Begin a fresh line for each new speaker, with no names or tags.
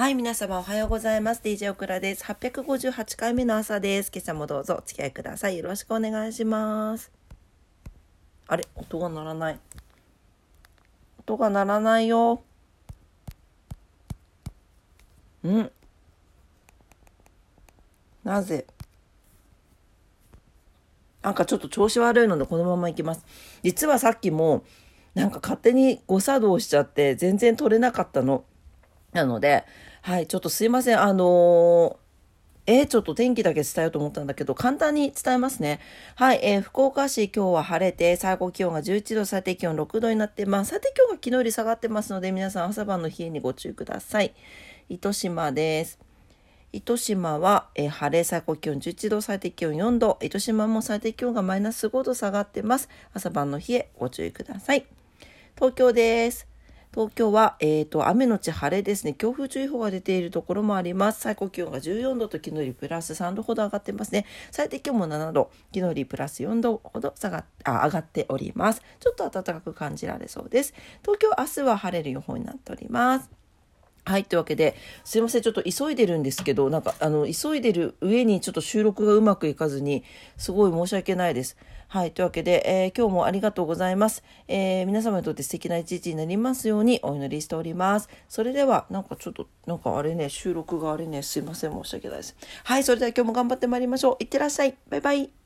はい、皆様おはようございます。DJ オクラです。858回目の朝です。今朝もどうぞお付き合いください。よろしくお願いします。あれ音が鳴らない。音が鳴らないよ。うんなぜ？なんかちょっと調子悪いのでこのままいきます。実はさっきもなんか勝手に誤作動しちゃって全然取れなかったの。なので、はい、ちょっとすいません。あのー、えー、ちょっと天気だけ伝えようと思ったんだけど、簡単に伝えますね。はい、えー、福岡市今日は晴れて、最高気温が11度、最低気温6度になってます。最低気温が昨日より下がってますので、皆さん朝晩の冷えにご注意ください。糸島です。糸島は、えー、晴れ、最高気温11度、最低気温4度。糸島も最低気温がマイナス5度下がってます。朝晩の冷え、ご注意ください。東京です。東京は、えーと、雨のち晴れですね。強風注意報が出ているところもあります。最高気温が14度と昨日よりプラス3度ほど上がってますね。最低気温も7度、昨日よりプラス4度ほど下があ上がっております。ちょっと暖かく感じられそうです。東京明日は晴れる予報になっております。はい。というわけで、すいません。ちょっと急いでるんですけど、なんか、あの、急いでる上にちょっと収録がうまくいかずに、すごい申し訳ないです。はい。というわけで、えー、今日もありがとうございます。えー、皆様にとって素敵な一日になりますようにお祈りしております。それでは、なんかちょっと、なんかあれね、収録があれね、すいません。申し訳ないです。はい。それでは今日も頑張ってまいりましょう。いってらっしゃい。バイバイ。